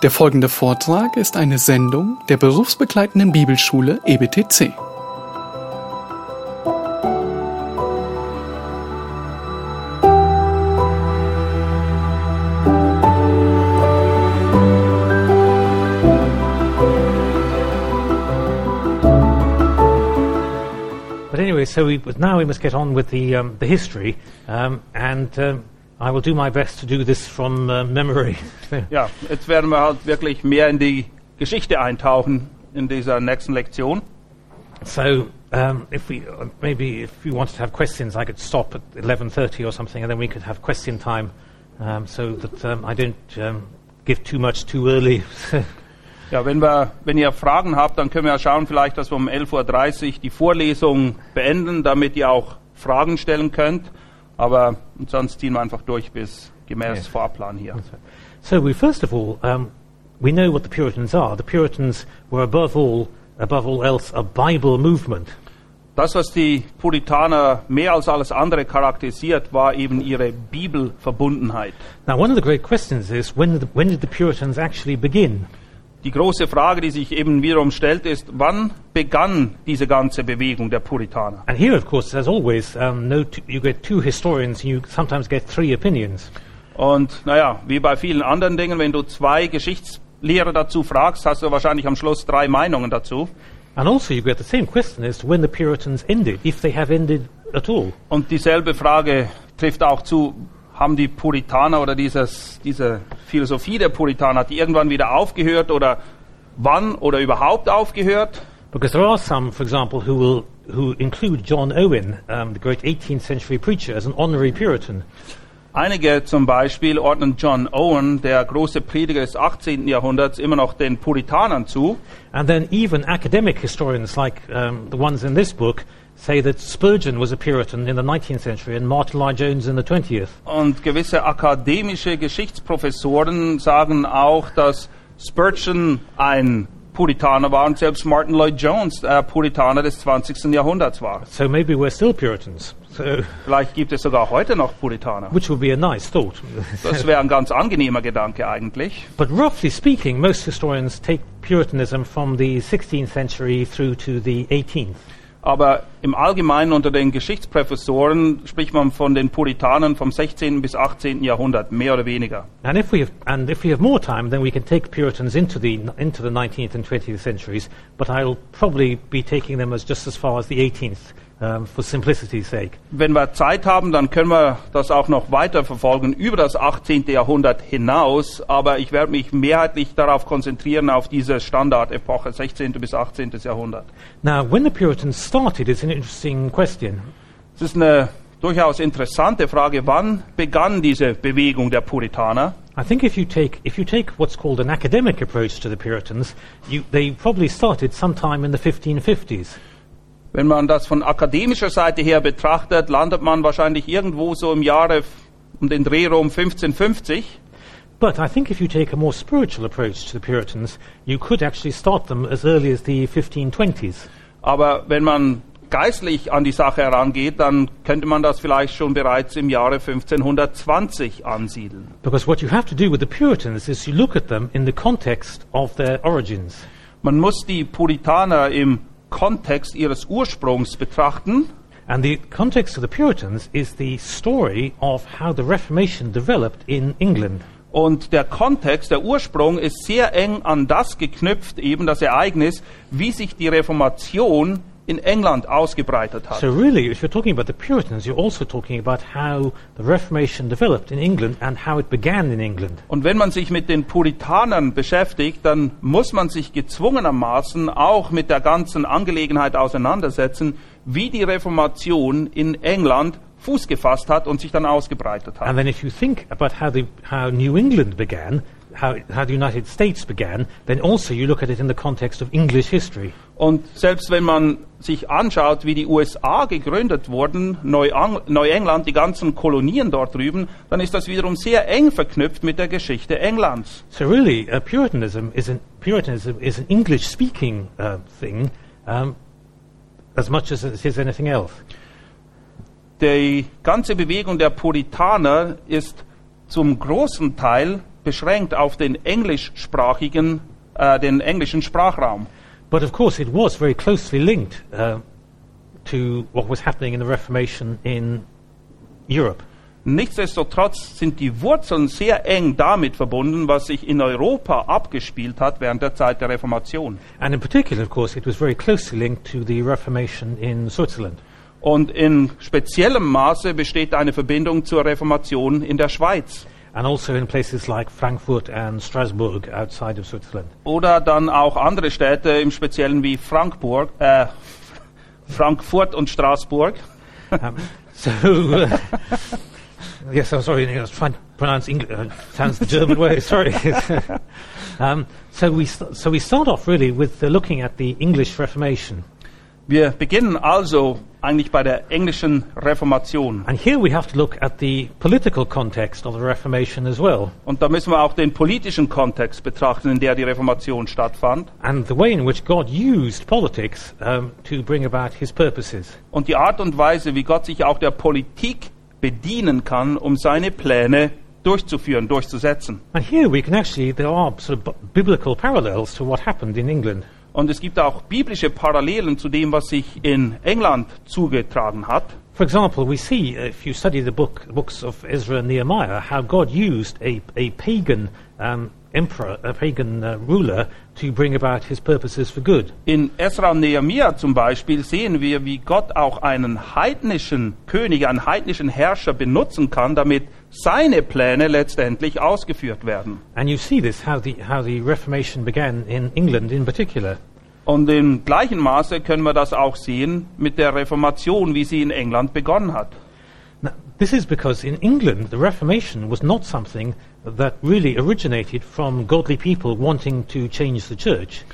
Der folgende Vortrag ist eine Sendung der berufsbegleitenden Bibelschule EBTC. But anyway, so we, now we must get on with the, um, the history, um, and um, I will do my best to do this from uh, memory. Ja, jetzt werden wir halt wirklich mehr in die Geschichte eintauchen in dieser nächsten Lektion. so um, if we uh, maybe if you wanted to have questions, I could stop at 11:30 or something, and then we could have question time, um, so that um, I don't um, give too much too early. Ja, wenn, wir, wenn ihr Fragen habt, dann können wir ja schauen, vielleicht, dass wir um 11.30 Uhr die Vorlesung beenden, damit ihr auch Fragen stellen könnt. Aber sonst ziehen wir einfach durch bis gemäß Ja. Fahrplan hier. so we first of all um, we know what the Puritans are. The Puritans were above all, above all else, a Bible movement. Das, was die Puritaner mehr als alles andere charakterisiert, war eben ihre Bibelverbundenheit. Now, one of the great questions is when did the, when did the Puritans actually begin? Die große Frage, die sich eben wiederum stellt, ist, wann begann diese ganze Bewegung der Puritaner? And here, of course, as always, um, no you get two historians, and you sometimes get three opinions. Und naja, wie bei vielen anderen Dingen, wenn du zwei Geschichtslehrer dazu fragst, hast du wahrscheinlich am Schluss drei Meinungen dazu. And also, you get the same question as to when the Puritans ended, if they have ended at all. Und dieselbe Frage trifft auch zu, haben die Puritaner oder dieses, diese Philosophie der Puritaner, hat die irgendwann wieder aufgehört oder wann oder überhaupt aufgehört? Because there are some, for example, who will who include John Owen, um, the great 18th century preacher, as an honorary Puritan. Einige zum Beispiel ordnen John Owen, der große Prediger des 18. Jahrhunderts, immer noch den Puritanern zu. And then even academic historians, like um, the ones in this book, say that Spurgeon was a Puritan in the 19th century and Martin Lloyd Jones in the 20th. Und gewisse akademische Geschichtsprofessoren sagen auch, dass Spurgeon ein Puritaner war und selbst Martin Lloyd Jones der Puritaner des 20. Jahrhunderts war. So maybe we're still Puritans. So, Vielleicht gibt es sogar heute noch Puritaner. which would be a nice thought. Das wäre ein ganz angenehmer Gedanke eigentlich. but roughly speaking, most historians take Puritanism from the 16th century through to the 18th. Aber im Allgemeinen unter den Geschichtsprofessoren spricht man von den Puritanern vom 16. bis 18. Jahrhundert, mehr oder weniger. And if we have, and if we have more time, then we can take Puritans into the into the 19th and 20th centuries. But I'll probably be taking them as just as far as the 18th, um, for simplicity's sake. Wenn wir Zeit haben, dann können wir das auch noch weiter verfolgen über das 18. Jahrhundert hinaus. Aber ich werde mich mehrheitlich darauf konzentrieren, auf diese Standardepoche 16. bis 18. Jahrhundert. Now, when the Puritans started, it's an interesting question. Es ist eine durchaus interessante Frage, wann begann diese Bewegung der Puritaner? I think if you take if you take what's called an academic approach to the Puritans, you, they probably started sometime in the 1550s. Wenn man das von akademischer Seite her betrachtet, landet man wahrscheinlich irgendwo so im Jahre um den Dreh rum 1550. But I think if you take a more spiritual approach to the Puritans, you could actually start them as early as the 1520s. Aber wenn man geistlich an die Sache herangeht, dann könnte man das vielleicht schon bereits im Jahre 1520 ansiedeln. Because what you have to do with the Puritans is you look at them in the context of their origins. Man muss die Puritaner im Kontext ihres Ursprungs betrachten. And the context of the Puritans is the story of how the Reformation developed in England. Und der Kontext, der Ursprung ist sehr eng an das geknüpft, eben das Ereignis, wie sich die Reformation in England ausgebreitet hat. So, really, if you're talking about the Puritans, you're also talking about how the Reformation developed in England and how it began in England. Und wenn man sich mit den Puritanern beschäftigt, dann muss man sich gezwungenermaßen auch mit der ganzen Angelegenheit auseinandersetzen, wie die Reformation in England Fuß gefasst hat und sich dann ausgebreitet hat. And then, if you think about how, the, how New England began, how, how the United States began, then also you look at it in the context of English history. Und selbst wenn man sich anschaut, wie die USA gegründet wurden, Neuang- Neuengland, die ganzen Kolonien dort drüben, dann ist das wiederum sehr eng verknüpft mit der Geschichte Englands. So, really, uh, Puritanism is an Puritanism is an English-speaking uh, thing, um, as much as it is anything else. Die ganze Bewegung der Puritaner ist zum großen Teil beschränkt auf den englischsprachigen, äh, den englischen Sprachraum. But of course, it was very closely linked uh, to what was happening in the Reformation in Europe. Nichtsdestotrotz sind die Wurzeln sehr eng damit verbunden, was sich in Europa abgespielt hat während der Zeit der Reformation. And in particular, of course, it was very closely linked to the Reformation in Switzerland. Und in speziellem Maße besteht eine Verbindung zur Reformation in der Schweiz. And also in places like Frankfurt and Strasbourg outside of Switzerland. Oder dann auch andere Städte im Speziellen wie Frankfurt, äh, Frankfurt und Straßburg. Um, so, uh, yes, I'm sorry, I was trying to pronounce English. Uh, sounds the German way. Sorry. um, so we so we start off really with uh, looking at the English Reformation, Wir beginnen also eigentlich bei der englischen Reformation. and here we have to look at the political context of the Reformation as well, Und da müssen wir auch den politischen Kontext betrachten, in der die Reformation stattfand. and the way in which God used politics um, to bring about His purposes. Und die Art und Weise, wie Gott sich auch der Politik bedienen kann, um seine Pläne durchzuführen, durchzusetzen. And here we can actually there are sort of biblical parallels to what happened in England. Und es gibt auch biblische Parallelen zu dem, was sich in England zugetragen hat. For example, we see, if you study the book, books of Ezra and Nehemiah, how God used a, a pagan um, emperor, a pagan uh, ruler, to bring about his purposes for good. In Esra und Nehemiah zum Beispiel sehen wir, wie Gott auch einen heidnischen König, einen heidnischen Herrscher benutzen kann, damit seine Pläne letztendlich ausgeführt werden. And you see this, how the, how the Reformation began in England in particular. Und im gleichen Maße können wir das auch sehen mit der Reformation, wie sie in England begonnen hat. Now, this is because in England, the Reformation was not something that really originated from godly people wanting to change the church.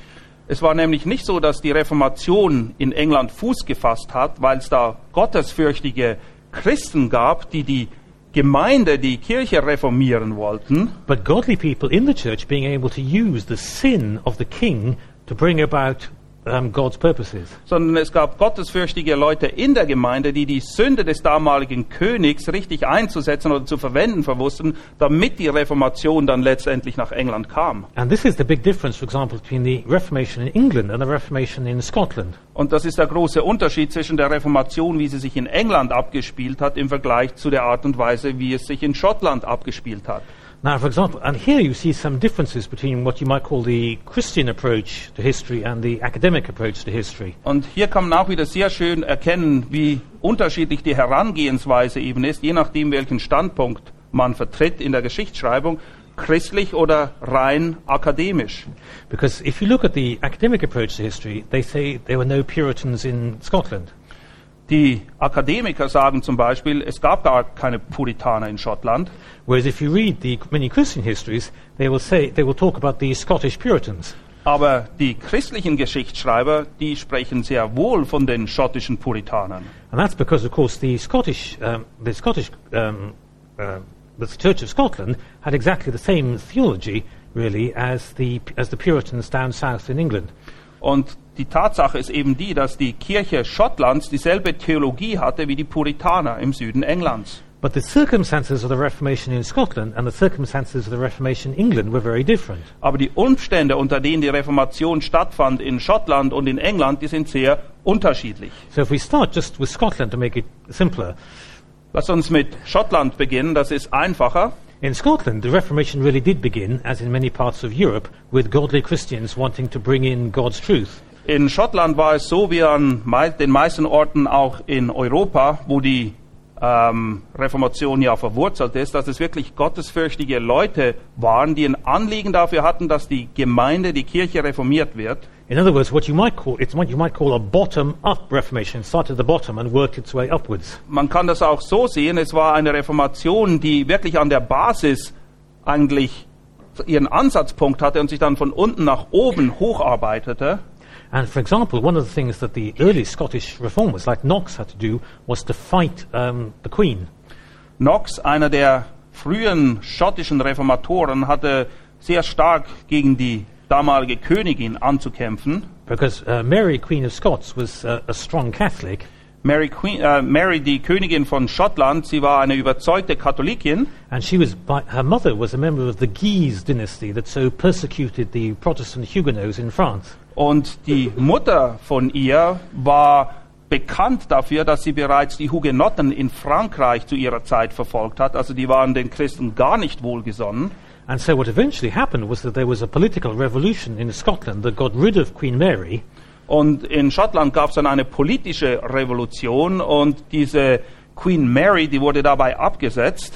Es war nämlich nicht so, dass die Reformation in England Fuß gefasst hat, weil es da gottesfürchtige Christen gab, die die Gemeinde, die Kirche reformieren wollten, But godly people in the church being able to use the sin of the king to bring about um, God's purposes. sondern es gab gottesfürchtige Leute in der Gemeinde, die die Sünde des damaligen Königs richtig einzusetzen oder zu verwenden verwussten, damit die Reformation dann letztendlich nach England kam. And this is the big difference, for example, between the Reformation in England and the Reformation in Scotland. Und das ist der große Unterschied zwischen der Reformation, wie sie sich in England abgespielt hat, im Vergleich zu der Art und Weise, wie es sich in Schottland abgespielt hat. Now, for example, and here you see some differences between what you might call the Christian approach to history and the academic approach to history. Und hier kann man auch wieder sehr schön erkennen, wie unterschiedlich die Herangehensweise eben ist, je nachdem, welchen Standpunkt man vertritt in der Geschichtsschreibung, christlich oder rein akademisch. Because if you look at the academic approach to history, they say there were no Puritans in Scotland. Die Akademiker sagen zum Beispiel, es gab gar keine Puritaner in Schottland. Whereas if you read the many Christian histories, they will say they will talk about the Scottish Puritans. Aber die christlichen Geschichtsschreiber, die sprechen sehr wohl von den schottischen Puritanern. And that's because, of course, the Scottish, um, the Scottish, um, uh, the Church of Scotland had exactly the same theology, really, as the as the Puritans down south in England. Und die Tatsache ist eben die, dass die Kirche Schottlands dieselbe Theologie hatte wie die Puritaner im Süden Englands. But the circumstances of the Reformation in Scotland and the circumstances of the Reformation in England were very different. Aber die Umstände, unter denen die Reformation stattfand in Schottland und in England, die sind sehr unterschiedlich. So if we start just with Scotland to make it simpler, Lass uns mit Schottland beginnen, das ist einfacher. in Scotland the Reformation really did begin, as in many parts of Europe, with godly Christians wanting to bring in God's truth. In Schottland war es so wie an den meisten Orten auch in Europa, wo die ähm, Reformation ja verwurzelt ist, dass es wirklich gottesfürchtige Leute waren, die ein Anliegen dafür hatten, dass die Gemeinde, die Kirche reformiert wird. In other words, what you might call it's what you might call a bottom-up Reformation. It started at the bottom and worked its way upwards. Man kann das auch so sehen, es war eine Reformation, die wirklich an der Basis eigentlich ihren Ansatzpunkt hatte und sich dann von unten nach oben hocharbeitete. And for example, one of the things that the early Scottish reformers, like Knox, had to do was to fight um, the Queen. Knox, einer der frühen schottischen Reformatoren, hatte sehr stark gegen die damalige Königin anzukämpfen, Because uh, Mary, Queen of Scots, was uh, a strong Catholic, Mary, Queen, äh, Mary, die Königin von Schottland, sie war eine überzeugte Katholikin And she was, by, her mother was a member of the Guise dynasty that so persecuted the Protestant Huguenots in France. Und die Mutter von ihr war bekannt dafür, dass sie bereits die Hugenotten in Frankreich zu ihrer Zeit verfolgt hat. Also die waren den Christen gar nicht wohlgesonnen. And so what eventually happened was that there was a political revolution in Scotland that got rid of Queen Mary, Und in Schottland gab es dann eine politische Revolution und diese Queen Mary, die wurde dabei abgesetzt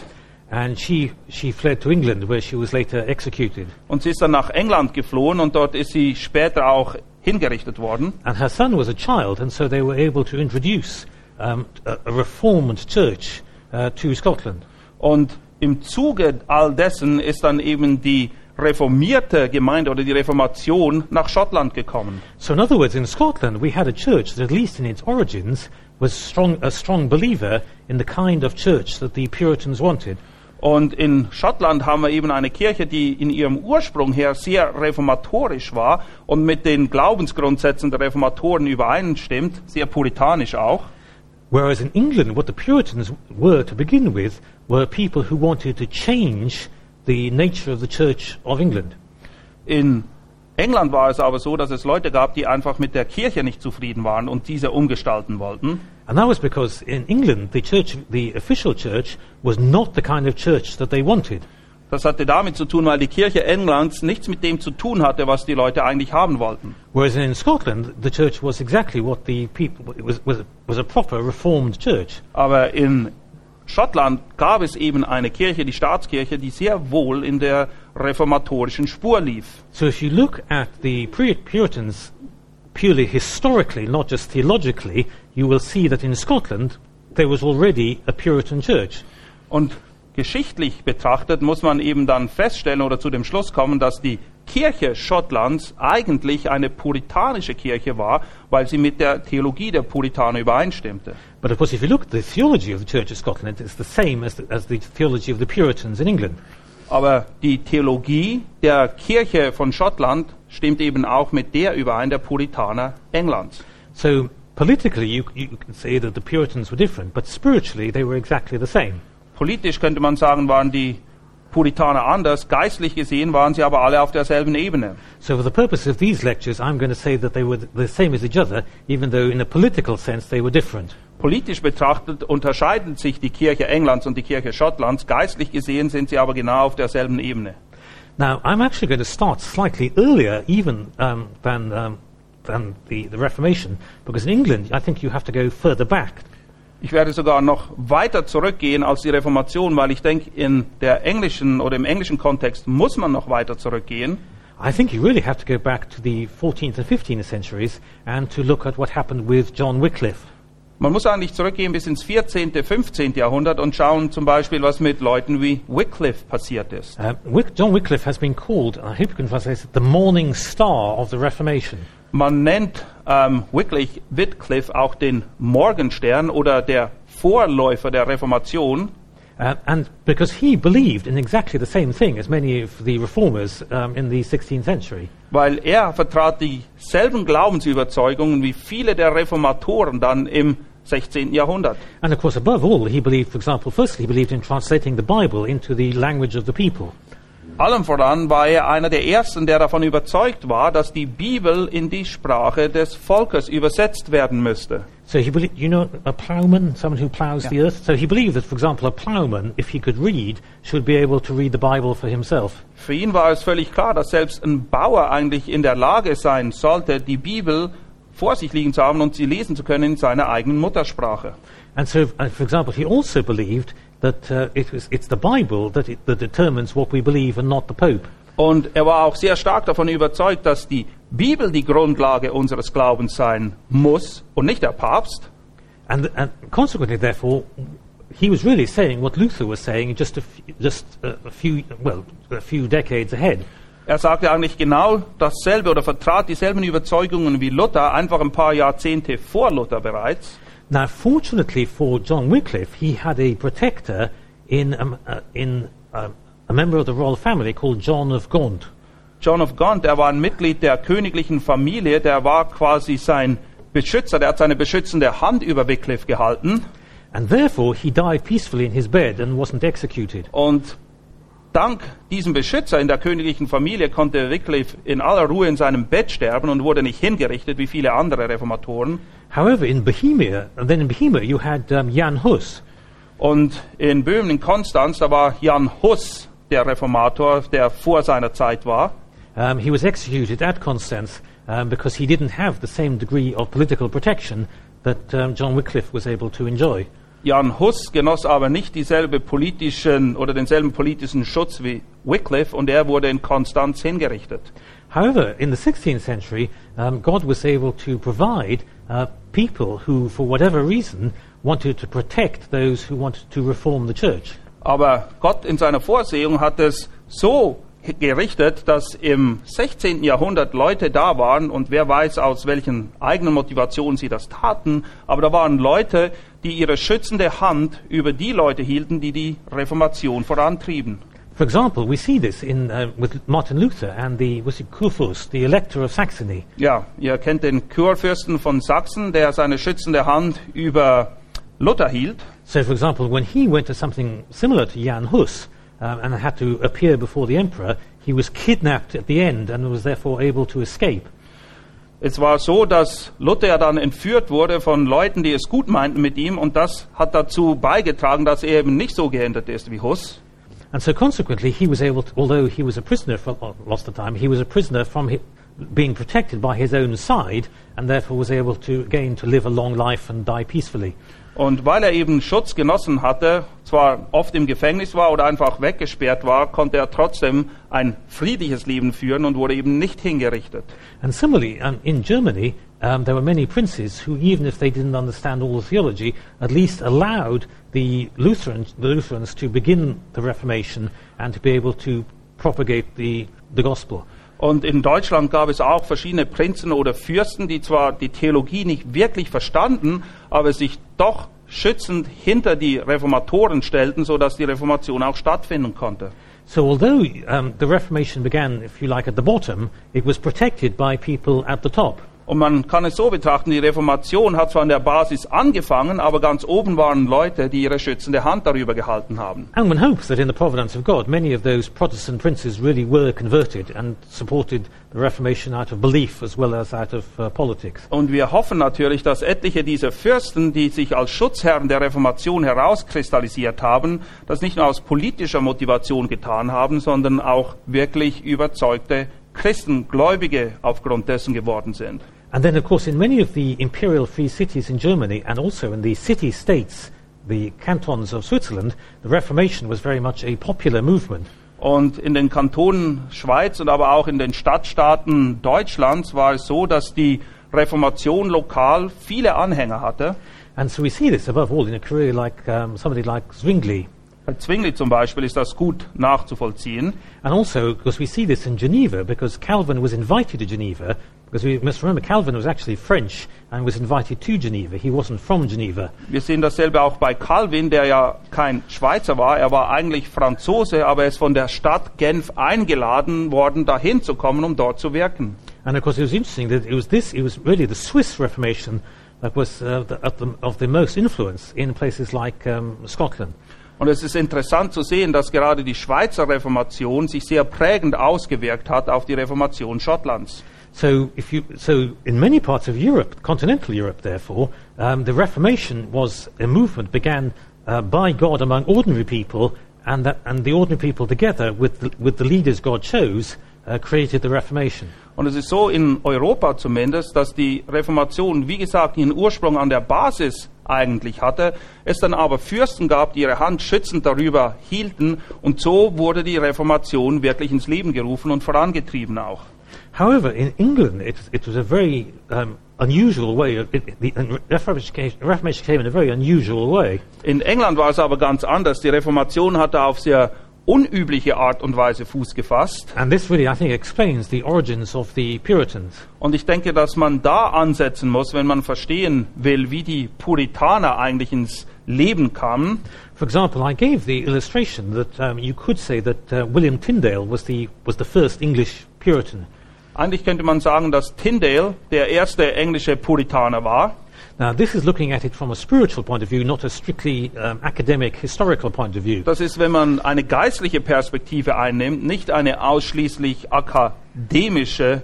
and she, she fled to England, where she was later executed. und sie ist dann nach England geflohen und dort ist sie später auch hingerichtet worden. And her son was a child, and so they were able to introduce um, a, a reformed church uh, to Scotland. Und im Zuge all dessen ist dann eben die reformierte Gemeinde oder die Reformation nach Schottland gekommen. So, in other words, in Scotland, we had a church that, at least in its origins, was strong, a strong believer in the kind of church that the Puritans wanted. Und in Schottland haben wir eben eine Kirche, die in ihrem Ursprung her sehr reformatorisch war und mit den Glaubensgrundsätzen der Reformatoren übereinstimmt, sehr puritanisch auch. Whereas in England, what the Puritans were to begin with were people who wanted to change the nature of the Church of England. In England war es aber so, dass es Leute gab, die einfach mit der Kirche nicht zufrieden waren und diese umgestalten wollten. And that was because in England, the church, the official church, was not the kind of church that they wanted. Das hatte damit zu tun, weil die Kirche Englands nichts mit dem zu tun hatte, was die Leute eigentlich haben wollten. Whereas in Scotland, the church was exactly what the people, it was, was, was a proper reformed church. Aber in Schottland gab es eben eine Kirche, die Staatskirche, die sehr wohl in der reformatorischen Spur lief. So if you look at the Puri- Puritans purely historically, not just theologically, you will see that in Scotland there was already a Puritan church. Und geschichtlich betrachtet muss man eben dann feststellen oder zu dem Schluss kommen, dass die Kirche Schottlands eigentlich eine puritanische Kirche war, weil sie mit der Theologie der Puritaner übereinstimmte. But of course, if you look at the theology of the Church of Scotland, it's the same as the, as the theology of the Puritans in England. Aber die Theologie der Kirche von Schottland stimmt eben auch mit der überein der Puritaner Englands. So politically, you, you can say that the Puritans were different, but spiritually, they were exactly the same. Politisch könnte man sagen, waren die Puritaner anders, geistlich gesehen waren sie aber alle auf derselben Ebene. So for the purpose of these lectures, I'm going to say that they were the same as each other, even though in a political sense they were different. Politisch betrachtet unterscheiden sich die Kirche Englands und die Kirche Schottlands, geistlich gesehen sind sie aber genau auf derselben Ebene. Now, I'm actually going to start slightly earlier even um, than, um, than the, the Reformation, because in England, I think you have to go further back. Ich werde sogar noch weiter zurückgehen als die Reformation, weil ich denke, in der englischen oder im englischen Kontext muss man noch weiter zurückgehen. I think you really have to go back to the 14th and 15th centuries and to look at what happened with John Wycliffe. Man muss eigentlich zurückgehen bis ins 14., 15. Jahrhundert und schauen zum Beispiel, was mit Leuten wie Wycliffe passiert ist. Uh, Wick, John Wycliffe has been called, I hope you can translate this, the morning star of the Reformation. Man nennt ähm, Wycliffe, Wycliffe auch den Morgenstern oder der Vorläufer der Reformation, Uh, and because he believed in exactly the same thing as many of the reformers um, in the 16th century. weil er vertrat dieselben Glaubensüberzeugungen wie viele der Reformatoren dann im 16. Jahrhundert. And of course, above all, he believed, for example, firstly, he believed in translating the Bible into the language of the people. Allem voran war er einer der ersten, der davon überzeugt war, dass die Bibel in die Sprache des Volkes übersetzt werden müsste. So he believed, you know, a plowman, someone who plows the earth. So he believed that, for example, a plowman, if he could read, should be able to read the Bible for himself. Für ihn war es völlig klar, dass selbst ein Bauer eigentlich in der Lage sein sollte, die Bibel vor sich liegen zu haben und sie lesen zu können in seiner eigenen Muttersprache. And so, uh, for example, he also believed that uh, it was, it's the Bible that, it, that determines what we believe and not the Pope. Und er war auch sehr stark davon überzeugt, dass die Bibel die Grundlage unseres Glaubens sein muss und nicht der Papst. And, and consequently, therefore, he was really saying what Luther was saying just a, just a, a few, well, a few decades ahead. Er sagte eigentlich genau dasselbe oder vertrat dieselben Überzeugungen wie Luther, einfach ein paar Jahrzehnte vor Luther bereits. Now, fortunately for John Wycliffe, he had a protector in, um, uh, in um, a member of the royal family called John of Gaunt. John of Gaunt, er war ein Mitglied der königlichen Familie, der war quasi sein Beschützer, der hat seine beschützende Hand über Wycliffe gehalten. And therefore, he died peacefully in his bed and wasn't executed. Und dank diesem Beschützer in der königlichen Familie konnte Wycliffe in aller Ruhe in seinem Bett sterben und wurde nicht hingerichtet wie viele andere Reformatoren. However, in Bohemia, and then in Bohemia, you had um, Jan Hus, Und in Böhmen, in Konstanz, da war Jan Hus der Reformator, der vor seiner Zeit war. Um, he was executed at Constance um, because he didn't have the same degree of political protection that um, John Wycliffe was able to enjoy. Jan Hus genoss aber nicht dieselbe politischen oder denselben politischen Schutz wie Wycliffe und er wurde in Konstanz hingerichtet. However, in the 16th century, um, God was able to provide uh, people who, for whatever reason, wanted to protect those who wanted to reform the church. Aber Gott in seiner Vorsehung hat es so gerichtet, dass im 16. Jahrhundert Leute da waren und wer weiß aus welchen eigenen Motivationen sie das taten, aber da waren Leute, die ihre schützende Hand über die Leute hielten, die die Reformation vorantrieben. For example, we see this in, uh, with Martin Luther and the, was it Kurfürst, the Elector of Saxony. Ja, ihr kennt den Kurfürsten von Sachsen, der seine schützende Hand über Luther hielt. So, for example, when he went to something similar to Jan Hus um, and had to appear before the emperor, he was kidnapped at the end and was therefore able to escape. Es war so, dass Luther dann entführt wurde von Leuten, die es gut meinten mit ihm und das hat dazu beigetragen, dass er eben nicht so gehindert ist wie Hus. And so, consequently, he was able to, although he was a prisoner for of the time, he was a prisoner from hi- being protected by his own side and therefore was able to, again, to live a long life and die peacefully. Und weil er eben Schutz genossen hatte, zwar oft im Gefängnis war oder einfach weggesperrt war, konnte er trotzdem ein friedliches Leben führen und wurde eben nicht hingerichtet. And similarly, um, in Germany, um, there were many princes who, even if they didn't understand all the theology, at least allowed the Lutherans, the Lutherans to begin the Reformation and to be able to propagate the, the gospel. Und in Deutschland gab es auch verschiedene Prinzen oder Fürsten, die zwar die Theologie nicht wirklich verstanden, aber sich doch schützend hinter die Reformatoren stellten, sodass die Reformation auch stattfinden konnte. So, although um, the Reformation began, if you like, at the bottom, it was protected by people at the top. Und man kann es so betrachten, die Reformation hat zwar an der Basis angefangen, aber ganz oben waren Leute, die ihre schützende Hand darüber gehalten haben. And one hopes that in the providence of God, many of those Protestant princes really were converted and supported the Reformation out of belief as well as out of uh, politics. Und wir hoffen natürlich, dass etliche dieser Fürsten, die sich als Schutzherren der Reformation herauskristallisiert haben, das nicht nur aus politischer Motivation getan haben, sondern auch wirklich überzeugte Christen, Gläubige aufgrund dessen geworden sind. And then, of course, in many of the imperial free cities in Germany and also in the city states, the cantons of Switzerland, the Reformation was very much a popular movement. Und in den Kantonen Schweiz und aber auch in den Stadtstaaten Deutschlands war es so, dass die Reformation lokal viele Anhänger hatte. And so we see this above all in a career like um, somebody like Zwingli. Bei Zwingli zum Beispiel ist das gut nachzuvollziehen. And also, because we see this in Geneva, because Calvin was invited to Geneva, because we must remember Calvin was actually French and was invited to Geneva. He wasn't from Geneva. Wir sehen dasselbe auch bei Calvin, der ja kein Schweizer war. Er war eigentlich Franzose, aber er ist von der Stadt Genf eingeladen worden, dahin zu kommen, um dort zu wirken. And of course, it was interesting that it was this, it was really the Swiss Reformation that was uh, the, of, the, of the most influence in places like um, Scotland. Und es ist interessant zu sehen, dass gerade die Schweizer Reformation sich sehr prägend ausgewirkt hat auf die Reformation Schottlands. So, you, so in many parts of Europe, continental Europe, therefore, um, the Reformation was a movement began uh, by God among ordinary people, and, that, and the ordinary people together with the, with the leaders God chose uh, created the Reformation. Und es ist so in Europa zumindest, dass die Reformation, wie gesagt, ihren Ursprung an der Basis eigentlich hatte, es dann aber Fürsten gab, die ihre Hand schützend darüber hielten und so wurde die Reformation wirklich ins Leben gerufen und vorangetrieben auch. However, in England, it, it was a very um, unusual way. Of, it, the Reformation came, Reformation came in a very unusual way. In England war es aber ganz anders. Die Reformation hatte auf sehr unübliche Art und Weise Fuß gefasst. And this really, I think, explains the origins of the Puritans. Und ich denke, dass man da ansetzen muss, wenn man verstehen will, wie die Puritaner eigentlich ins Leben kamen. For example, I gave the illustration that um, you could say that uh, William Tyndale was the, was the first English Puritan. Eigentlich könnte man sagen, dass Tyndale der erste englische Puritaner war. Now, this is looking at it from a spiritual point of view, not a strictly um, academic, historical point of view. Das ist, wenn man eine geistliche Perspektive einnimmt, nicht eine ausschließlich akademische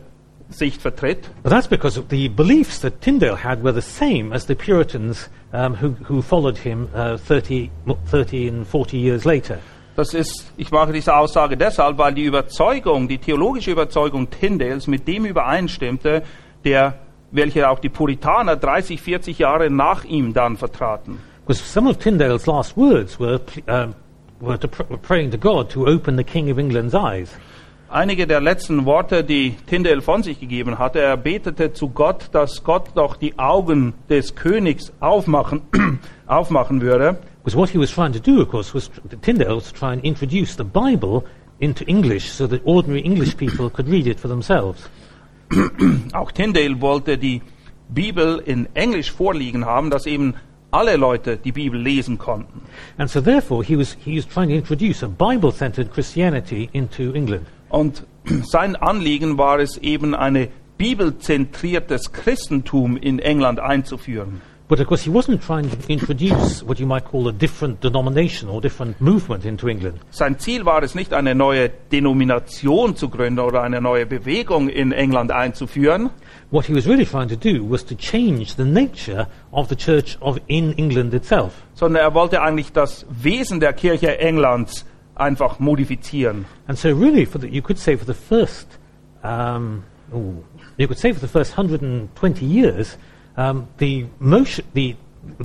Sicht vertritt. But that's because the beliefs that Tyndale had were the same as the Puritans um, who, who followed him uh, 30, mo- 30 and 40 years later. Das ist, ich mache diese Aussage deshalb, weil die Überzeugung, die theologische Überzeugung Tyndales mit dem übereinstimmte, der, welche auch die Puritaner 30, 40 Jahre nach ihm dann vertraten. Because some of Tyndale's last words were, um, were, to pr- praying to God to open the King of England's eyes. Einige der letzten Worte, die Tyndale von sich gegeben hatte, er betete zu Gott, dass Gott doch die Augen des Königs aufmachen, aufmachen würde. Because what he was trying to do, of course, was Tyndale was to try and introduce the Bible into English so that ordinary English people could read it for themselves. Auch Tyndale wollte die Bibel in Englisch vorliegen haben, dass eben alle Leute die Bibel lesen konnten. And so therefore he was, he was trying to introduce a Bible-centered Christianity into England. Und sein Anliegen war es eben, eine bibelzentriertes Christentum in England einzuführen. But of course he wasn't trying to introduce what you might call a different denomination or different movement into England. Sein Ziel war es nicht, eine neue Denomination zu gründen oder eine neue Bewegung in England einzuführen, What he was really trying to do was to change the nature of the church of in England itself. sondern er wollte eigentlich das Wesen der Kirche Englands einfach modifizieren. And so, really, for the, you could say for the first, um, ooh, you could say for the first 120 years, um, the motion, the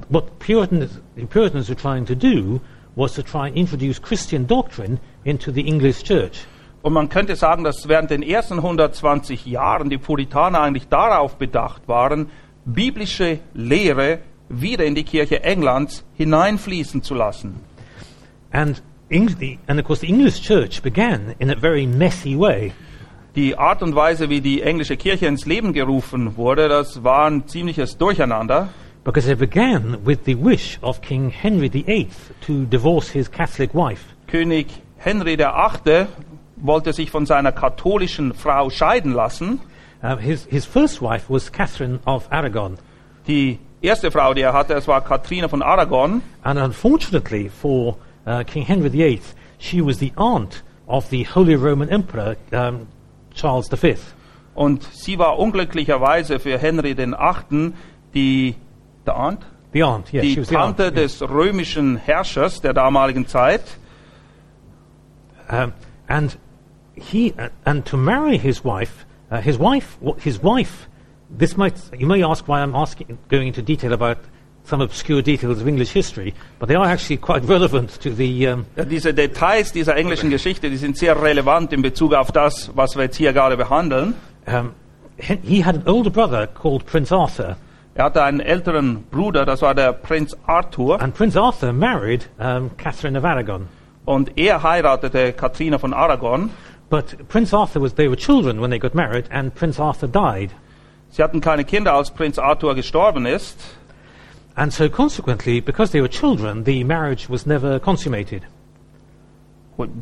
what Puritans, the Puritans were trying to do was to try and introduce Christian doctrine into the English church. Und man könnte sagen, dass während den ersten 120 Jahren die Puritaner eigentlich darauf bedacht waren, biblische Lehre wieder in die Kirche Englands hineinfließen zu lassen. And, Eng- the, and of course, the English church began in a very messy way. Die Art und Weise, wie die englische Kirche ins Leben gerufen wurde, das war ein ziemliches Durcheinander. Because it began with the wish of King Henry VIII to divorce his Catholic wife. König Henry VIII. wollte sich von seiner katholischen Frau scheiden lassen. Uh, his, his first wife was Catherine of Aragon. Die erste Frau, die er hatte, es war Katharina von Aragon. And unfortunately for uh, King Henry VIII, she was the aunt of the Holy Roman Emperor um, Charles V. Und sie war unglücklicherweise für Henry VIII. die, der Aunt? The aunt, yes, she die was the aunt. Tante des römischen Herrschers der damaligen Zeit. Um, and he uh, and to marry his wife, uh, his wife, his wife. This might you may ask why I'm asking, going into detail about some obscure details of English history, but they are actually quite relevant to the um, Ja, diese Details dieser englischen Geschichte, die sind sehr relevant in Bezug auf das, was wir jetzt hier gerade behandeln. um, he had an older brother called Prince Arthur, Er hatte einen älteren Bruder, das war der Prinz Arthur. and Prince Arthur married um, Catherine of Aragon. Und er heiratete Katharina von Aragon. But Prince Arthur was, they were children when they got married, and Prince Arthur died. Sie hatten keine Kinder, als Prinz Arthur gestorben ist. And so consequently, because they were children, the marriage was never consummated.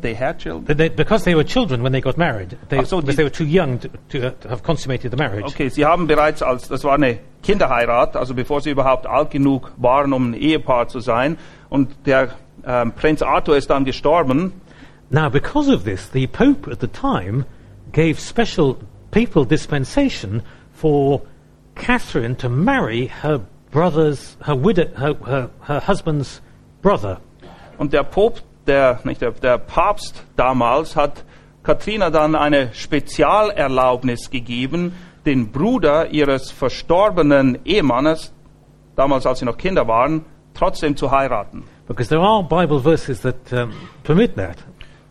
They had children. They- because they were children when they got married, they, Ach so, because they were too young to, to, uh, to have consummated the marriage. Okay, sie haben bereits als, das war eine Kinderheirat, also bevor sie überhaupt alt genug waren, um ein Ehepaar zu sein. Und der ähm, Prinz Arthur ist dann gestorben. Now, because of this, the Pope at the time gave special papal dispensation for Catherine to marry her brother's, her widow, her, her, her husband's brother. Und der Pop, der, nicht der, der Papst damals hat Katharina dann eine Spezialerlaubnis gegeben, den Bruder ihres verstorbenen Ehemannes, damals als sie noch Kinder waren, trotzdem zu heiraten. Because there are Bible verses that um, permit that.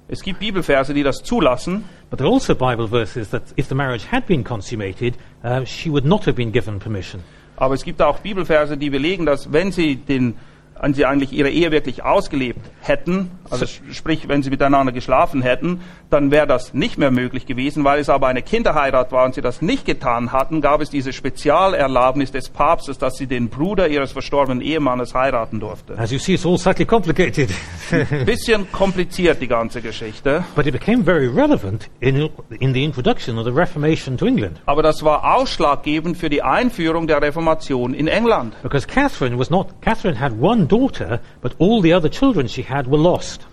Es gibt Bibelverse, die das zulassen, But there are also Bible verses that if the marriage had been consummated, uh, she would not have been given permission. Aber es gibt auch Bibelverse, die belegen, dass wenn sie den wenn sie eigentlich ihre Ehe wirklich ausgelebt hätten, also sprich, wenn sie miteinander geschlafen hätten, dann wäre das nicht mehr möglich gewesen. Weil es aber eine Kinderheirat war und sie das nicht getan hatten, gab es diese Spezialerlaubnis des Papstes, dass sie den Bruder ihres verstorbenen Ehemannes heiraten durfte. As you see, it's all slightly complicated. Bisschen kompliziert die ganze Geschichte, but it became very relevant in, in the introduction of the Reformation to England. aber das war ausschlaggebend für die Einführung der Reformation in England. Because Catherine was not, Catherine had one daughter, but all the other children she had were lost.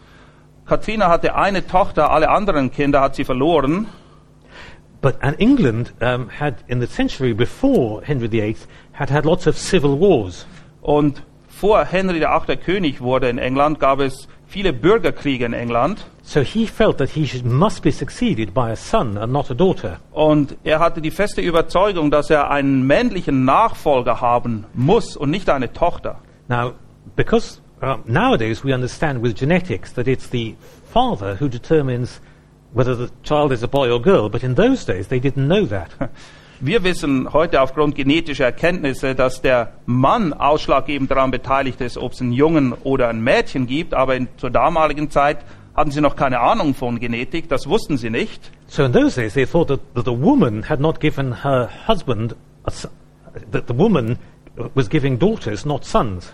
Katharina hatte eine Tochter, alle anderen Kinder hat sie verloren. But and England um, had, in the century before Henry VIII, had had lots of civil wars. Und vor Henry VIII. König wurde in England, gab es viele Bürgerkriege in England. So he felt that he should, must be succeeded by a son and not a daughter. Und er hatte die feste Überzeugung, dass er einen männlichen Nachfolger haben muss und nicht eine Tochter. Now, because uh, nowadays we understand with genetics that it's the father who determines whether the child is a boy or girl, but in those days they didn't know that. Wir wissen heute aufgrund genetischer Erkenntnisse, dass der Mann ausschlaggebend daran beteiligt ist, ob es einen Jungen oder ein Mädchen gibt, aber in, zur damaligen Zeit hatten sie noch keine Ahnung von Genetik, das wussten sie nicht. so in those days they thought that, that the woman had not given her husband, a that the woman was giving daughters, not sons.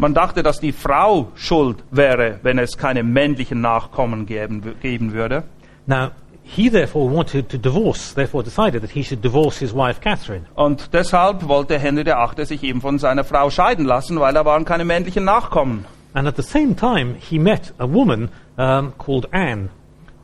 Man dachte, dass die Frau schuld wäre, wenn es keine männlichen Nachkommen geben, geben würde. Now, he therefore wanted to divorce, therefore decided that he should divorce his wife Catherine. Und deshalb wollte Henry VIII. sich eben von seiner Frau scheiden lassen, weil da waren keine männlichen Nachkommen. And at the same time, he met a woman um, called Anne.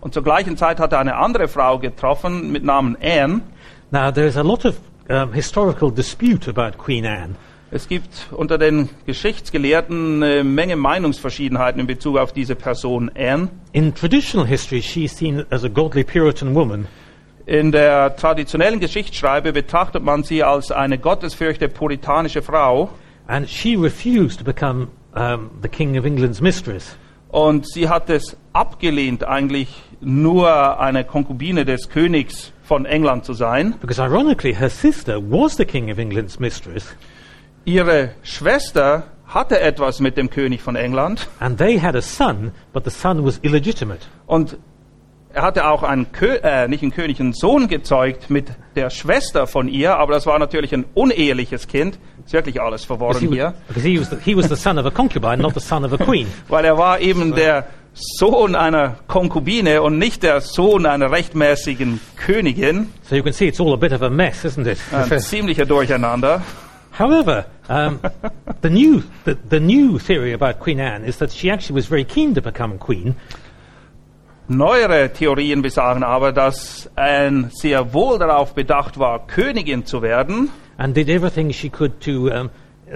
Und zur gleichen Zeit hat er eine andere Frau getroffen mit Namen Anne. Now, there's a lot of um, historical dispute about Queen Anne. Es gibt unter den Geschichtsgelehrten eine Menge Meinungsverschiedenheiten in Bezug auf diese Person Anne. In traditional history, she's seen as a godly Puritan woman, In der traditionellen Geschichtsschreibe betrachtet man sie als eine gottesfürchte puritanische Frau and she refused to become um, the King of England's mistress. und sie hat es abgelehnt, eigentlich nur eine Konkubine des Königs von England zu sein. Because ironically, her sister was the King of England's mistress, Ihre Schwester hatte etwas mit dem König von England and they had a son, but the son was illegitimate. und er hatte auch einen Kö äh, nicht einen König, einen Sohn gezeugt mit der Schwester von ihr, aber das war natürlich ein uneheliches Kind. Ist wirklich alles Because he, verworren hier. was, because he was, the, he was the son of a concubine, not the son of a queen. weil er war eben der Sohn einer Konkubine und nicht der Sohn einer rechtmäßigen Königin. So you can see it's all a bit of a mess, isn't it? Ein ziemlicher Durcheinander. However, um, the, new, the, the new theory about Queen Anne is that she actually was very keen to become queen, Neuere Theorien besagen aber, dass er sehr wohl darauf bedacht war, Königin zu werden. and did everything she could to, um,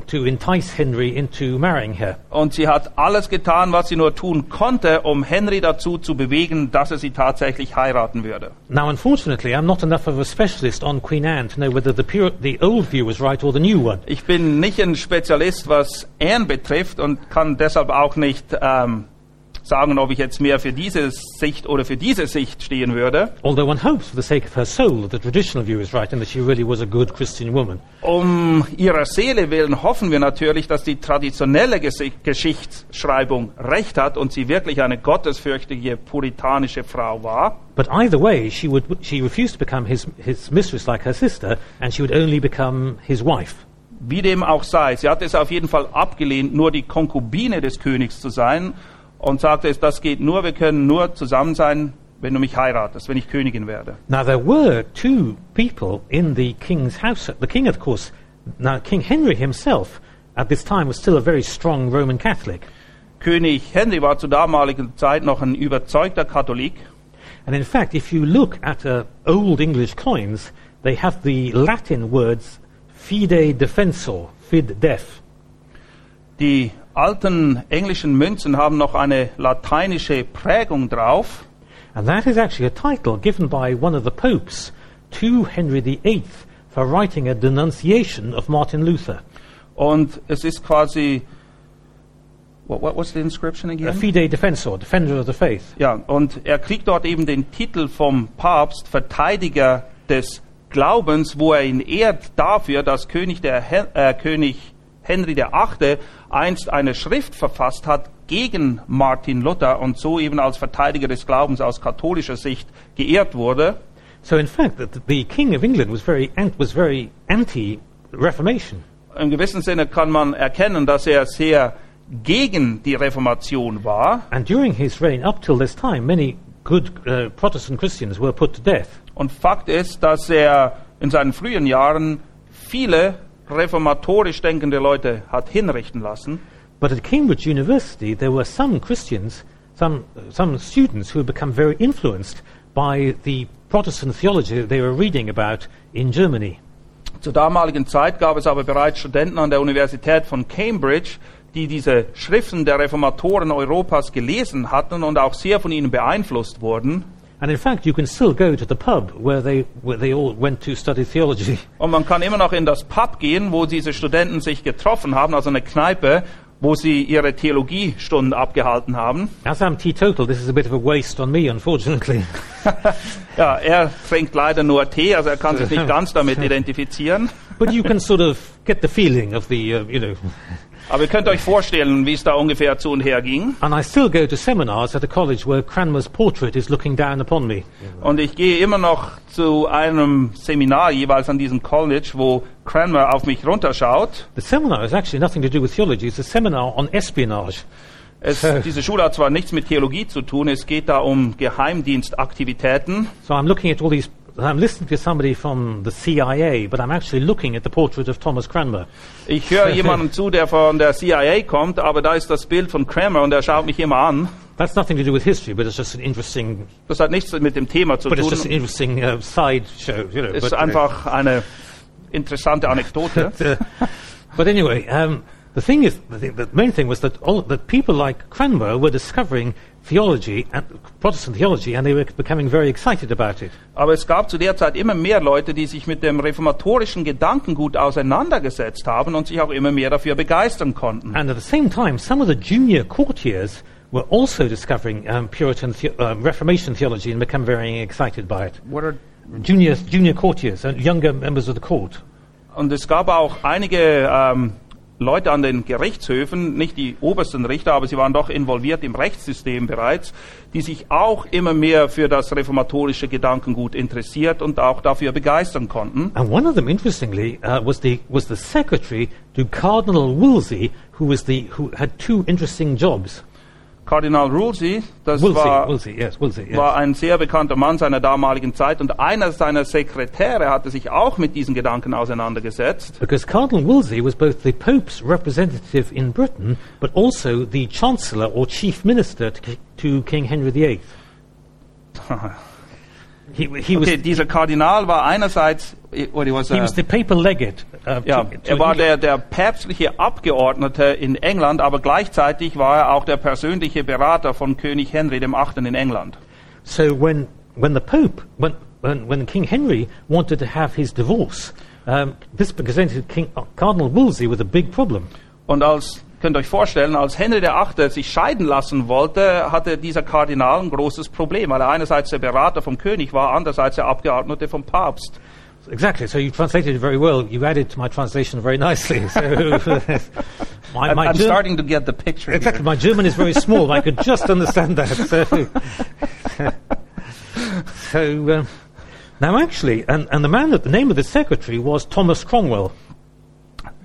to entice Henry into marrying her. Und sie hat alles getan, was sie nur tun konnte, um Henry dazu zu bewegen, dass er sie tatsächlich heiraten würde. Now, unfortunately, I'm not enough of a specialist on Queen Anne to know whether the, pure, the old view was right or the new one. Ich bin nicht ein Spezialist, was Anne betrifft und kann deshalb auch nicht ähm, sagen, ob ich jetzt mehr für diese Sicht oder für diese Sicht stehen würde. Although one hopes, for the sake of her soul, that the traditional view is right and that she really was a good Christian woman. Um ihrer Seele willen hoffen wir natürlich, dass die traditionelle Geschichtsschreibung recht hat und sie wirklich eine gottesfürchtige puritanische Frau war. But either way, she, would, she refused to become his, his mistress like her sister, and she would only become his wife. Wie dem auch sei, sie hat es auf jeden Fall abgelehnt, nur die Konkubine des Königs zu sein und sagte es, das geht nur, wir können nur zusammen sein, wenn du mich heiratest, wenn ich Königin werde. Now, there were two people in the king's house. The king, of course, now King Henry himself, at this time, was still a very strong Roman Catholic. König Henry war zur damaligen Zeit noch ein überzeugter Katholik. And in fact, if you look at uh, old English coins, they have the Latin words fide defensor, fid def. Die alten englischen Münzen haben noch eine lateinische Prägung drauf. And that is actually a title given by one of the popes to Henry VIII for writing a denunciation of Martin Luther. Und es ist quasi. What, what, what's the inscription A again? fide defensor, defender of the faith. Ja, und er kriegt dort eben den Titel vom Papst, Verteidiger des Glaubens, wo er ihn ehrt dafür, dass König, der He äh, König Henry VIII. einst eine Schrift verfasst hat gegen Martin Luther und so eben als Verteidiger des Glaubens aus katholischer Sicht geehrt wurde. So in fact, the, the King of England was very, was very anti-Reformation. Im gewissen Sinne kann man erkennen, dass er sehr gegen die Reformation war. And during his reign, up till this time, many good uh, Protestant Christians were put to death. Und Fakt ist, dass er in seinen frühen Jahren viele reformatorisch denkende Leute hat hinrichten lassen. But at Cambridge University, there were some Christians, some, some students who had become very influenced by the Protestant theology that they were reading about in Germany. Zur damaligen Zeit gab es aber bereits Studenten an der Universität von Cambridge, die diese Schriften der Reformatoren Europas gelesen hatten und auch sehr von ihnen beeinflusst wurden. And in fact, you can still go to the pub where they, where they all went to study theology. Und man kann immer noch in das Pub gehen, wo diese Studenten sich getroffen haben, also eine Kneipe, wo sie ihre Theologiestunden abgehalten haben. As I'm teetotal, this is a bit of a waste on me, unfortunately. Ja, er trinkt leider nur Tee, also er kann sich nicht ganz damit identifizieren. but you can sort of get the feeling of the, uh, you know. Aber ihr könnt euch vorstellen, wie es da ungefähr zu und her ging. And I still go to seminars at a college where Cranmer's portrait is looking down upon me. Und ich gehe immer noch zu einem Seminar jeweils an diesem College, wo Cranmer auf mich runterschaut. The seminar has actually nothing to do with theology. It's a seminar on espionage. Es, diese Schule hat zwar nichts mit Theologie zu tun, es geht da um Geheimdienstaktivitäten. So I'm looking at all these. I'm listening to somebody from the CIA, but I'm actually looking at the portrait of Thomas Cranmer. Ich höre jemandem zu, der von der CIA kommt, aber da ist das Bild von Cranmer und er schaut mich immer an. That's nothing to do with history, but it's just an interesting. Das hat nichts mit dem Thema zu But it's just an tun. interesting uh, side show, you know. Ist but, uh, einfach eine interessante Anekdote. But, uh, but anyway, um, the thing is, the, the main thing was that, all, that people like Cranmer were discovering theology, and Protestant theology, and they were becoming very excited about it. Aber es gab zu der Zeit immer mehr Leute, die sich mit dem reformatorischen Gedankengut auseinandergesetzt haben und sich auch immer mehr dafür begeistern konnten. And at the same time, some of the junior courtiers were also discovering um, Puritan the- um, Reformation theology and become very excited by it. What are- Junior, junior courtiers and younger members of the court. Und es gab auch einige ähm, Leute an den Gerichtshöfen, nicht die obersten Richter, aber sie waren doch involviert im Rechtssystem bereits, die sich auch immer mehr für das reformatorische Gedankengut interessiert und auch dafür begeistern konnten. And one of them, interestingly, uh, was the was the secretary to Cardinal Wolsey, who was the who had two interesting jobs. Kardinal Wolsey, das Wolsey, war, Wolsey, yes, Wolsey. Yes. war ein sehr bekannter Mann seiner damaligen Zeit und einer seiner Sekretäre hatte sich auch mit diesen Gedanken auseinandergesetzt. Because Cardinal Wolsey was both the Pope's representative in Britain, but also the Chancellor or Chief Minister to King Henry VIII. He, he, was, Okay, dieser Kardinal war einerseits, what he was, he uh, was the papal legate. Uh, ja, to, to er war England. der, der päpstliche Abgeordnete in England, aber gleichzeitig war er auch der persönliche Berater von König Henry VIII. in England. So when, when the Pope, when, when, when King Henry wanted to have his divorce, um, this presented King, uh, Cardinal Wolsey with a big problem. Und als, könnt euch vorstellen, als Henry VIII. sich scheiden lassen wollte, hatte dieser Kardinal ein großes Problem, weil er einerseits der Berater vom König war, andererseits der Abgeordnete vom Papst. Exactly. So you translated it very well. You added to my translation very nicely. So my, I'm, my I'm Germ- starting to get the picture. Exactly. My German is very small. I could just understand that. So, so um, now actually, and, and the man that the name of the secretary was Thomas Cromwell.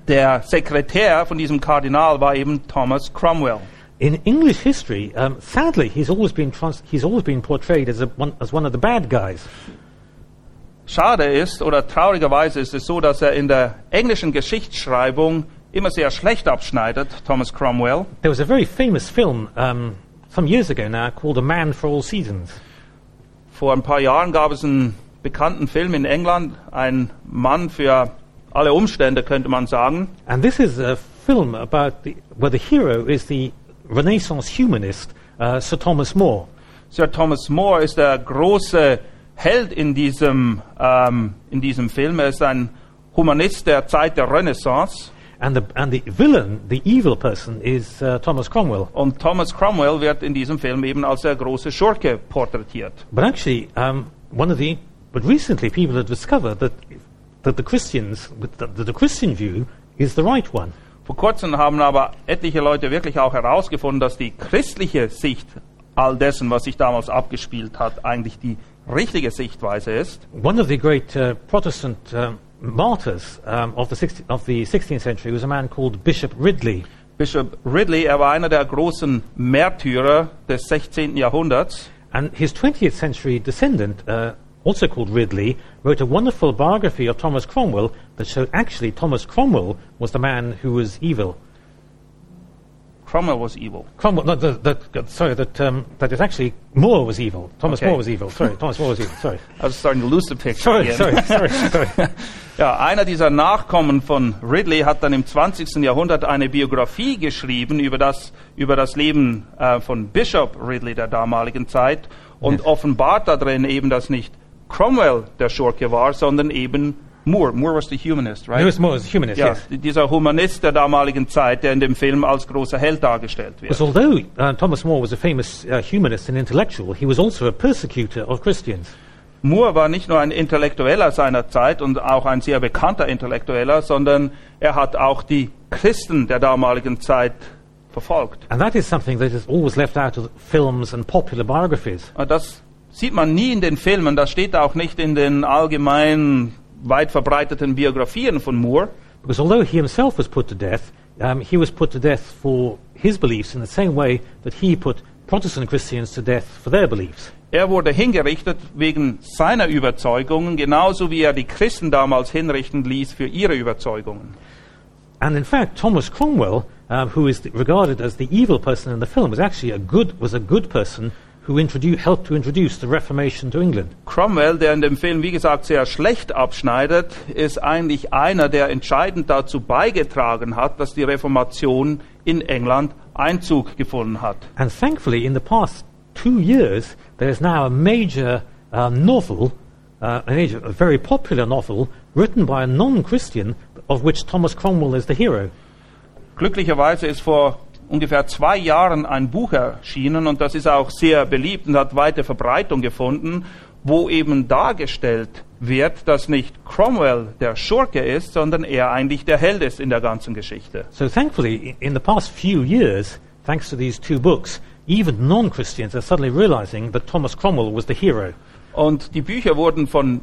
Der Sekretär von diesem Kardinal war eben Thomas Cromwell. In English history, um, sadly, he's always been trans- he's always been portrayed as a, one, as one of the bad guys. Schade ist, oder traurigerweise ist es so, dass er in der englischen Geschichtsschreibung immer sehr schlecht abschneidet, Thomas Cromwell. There was a very famous film um, some years ago now called A Man for All Seasons. Vor ein paar Jahren gab es einen bekannten Film in England, ein Mann für alle Umstände, könnte man sagen. And this is a film about the, where the hero is the Renaissance humanist uh, Sir Thomas More. Sir Thomas More ist der große Held in diesem, ähm, in diesem Film. Er ist ein Humanist der Zeit der Renaissance. And the, and the villain, the evil person, is uh, Thomas Cromwell. Und Thomas Cromwell wird in diesem Film eben als der große Schurke porträtiert. But actually, um, one of the but recently people have discovered that that the Christians, the, the Christian view is the right one. Vor kurzem haben aber etliche Leute wirklich auch herausgefunden, dass die christliche Sicht all dessen, was sich damals abgespielt hat, eigentlich die richtige Sichtweise ist. One of the great uh, Protestant um, martyrs um, of, the 16th, of the 16th century was a man called Bishop Ridley. Bishop Ridley, er war einer der großen Märtyrer des 16. Jahrhunderts. And his 20th century descendant, uh, also called Ridley, wrote a wonderful biography of Thomas Cromwell that showed actually Thomas Cromwell was the man who was evil. Cromwell was evil. Cromwell, no, that, that, sorry, that, um, that is actually Moore was evil. Thomas Okay. Moore was evil. Sorry, Thomas Moore was evil. Sorry. I was starting to lose the picture. Sorry, again. sorry, sorry, sorry. Ja, einer dieser Nachkommen von Ridley hat dann im 20. Jahrhundert eine Biografie geschrieben über das, über das Leben äh, von Bishop Ridley der damaligen Zeit und offenbart da drin eben, dass nicht Cromwell der Schurke war, sondern eben Moore. Moore was the humanist, right? Lewis Moore was a humanist, ja, yes. dieser Humanist der damaligen Zeit, der in dem Film als großer Held dargestellt wird. Because although uh, Thomas More was a famous uh, humanist and intellectual, he was also a persecutor of Christians. Moore war nicht nur ein Intellektueller seiner Zeit und auch ein sehr bekannter Intellektueller, sondern er hat auch die Christen der damaligen Zeit verfolgt. And that is something that is always left out of films and popular biographies. Und Das sieht man nie in den Filmen, das steht auch nicht in den allgemein weit verbreiteten Biografien von Moore. Because although he himself was put to death, um, he was put to death for his beliefs in the same way that he put Protestant Christians to death for their beliefs. Er wurde hingerichtet wegen seiner Überzeugungen, genauso wie er die Christen damals hinrichten ließ für ihre Überzeugungen. And in fact, Thomas Cromwell, um, who is regarded as the evil person in the film, was actually a good, was a good person who helped to introduce the Reformation to England. Cromwell, der in dem Film, wie gesagt, sehr schlecht abschneidet, ist eigentlich einer, der entscheidend dazu beigetragen hat, dass die Reformation in England Einzug gefunden hat. And thankfully, in the past two years, there is now a major uh, novel, uh, a, major, a very popular novel, written by a non-Christian, of which Thomas Cromwell is the hero. Glücklicherweise ist vor ungefähr zwei Jahren ein Buch erschienen und das ist auch sehr beliebt und hat weite Verbreitung gefunden, wo eben dargestellt wird, dass nicht Cromwell der Schurke ist, sondern er eigentlich der Held ist in der ganzen Geschichte. So thankfully, in the past few years, thanks to these two books, even non-Christians are suddenly realizing that Thomas Cromwell was the hero. Und die Bücher wurden von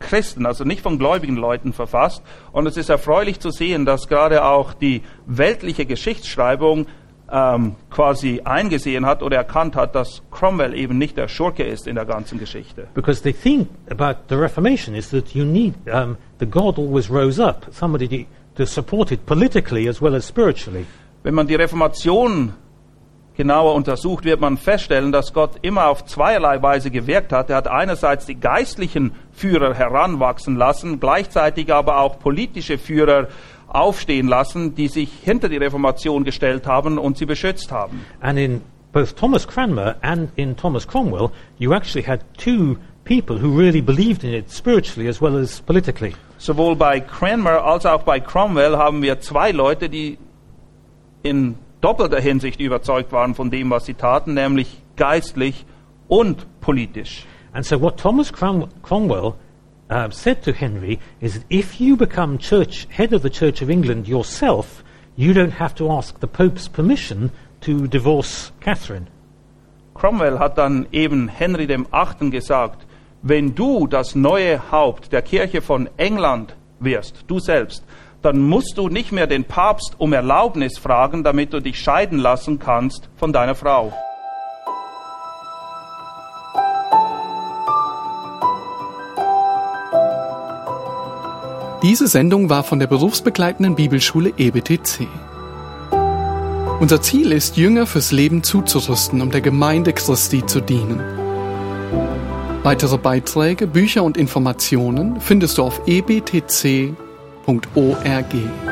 Nicht-Christen, also nicht von gläubigen Leuten verfasst. Und es ist erfreulich zu sehen, dass gerade auch die weltliche Geschichtsschreibung ähm, quasi eingesehen hat oder erkannt hat, dass Cromwell eben nicht der Schurke ist in der ganzen Geschichte. Because the thing about the Reformation is that you need, um, the God always rose up, somebody to, to support it politically as well as spiritually. Wenn man die Reformation genauer untersucht, wird man feststellen, dass Gott immer auf zweierlei Weise gewirkt hat. Er hat einerseits die geistlichen Führer heranwachsen lassen, gleichzeitig aber auch politische Führer aufstehen lassen, die sich hinter die Reformation gestellt haben und sie beschützt haben. And in both Thomas Cranmer and in Thomas Cromwell, you actually had two people who really believed in it spiritually as well as politically. Sowohl bei Cranmer als auch bei Cromwell haben wir zwei Leute, die in doppelter Hinsicht überzeugt waren von dem, was sie taten, nämlich geistlich und politisch. And so what Thomas Crom- Cromwell uh, said to Henry is that if you become church head of the Church of England yourself, you don't have to ask the Pope's permission to divorce Catherine. Cromwell hat dann eben Henry dem Achten gesagt, wenn du das neue Haupt der Kirche von England wirst, du selbst, dann musst du nicht mehr den Papst um Erlaubnis fragen, damit du dich scheiden lassen kannst von deiner Frau. Diese Sendung war von der berufsbegleitenden Bibelschule EBTC. Unser Ziel ist, Jünger fürs Leben zuzurüsten, um der Gemeinde Christi zu dienen. Weitere Beiträge, Bücher und Informationen findest du auf ebtc.org.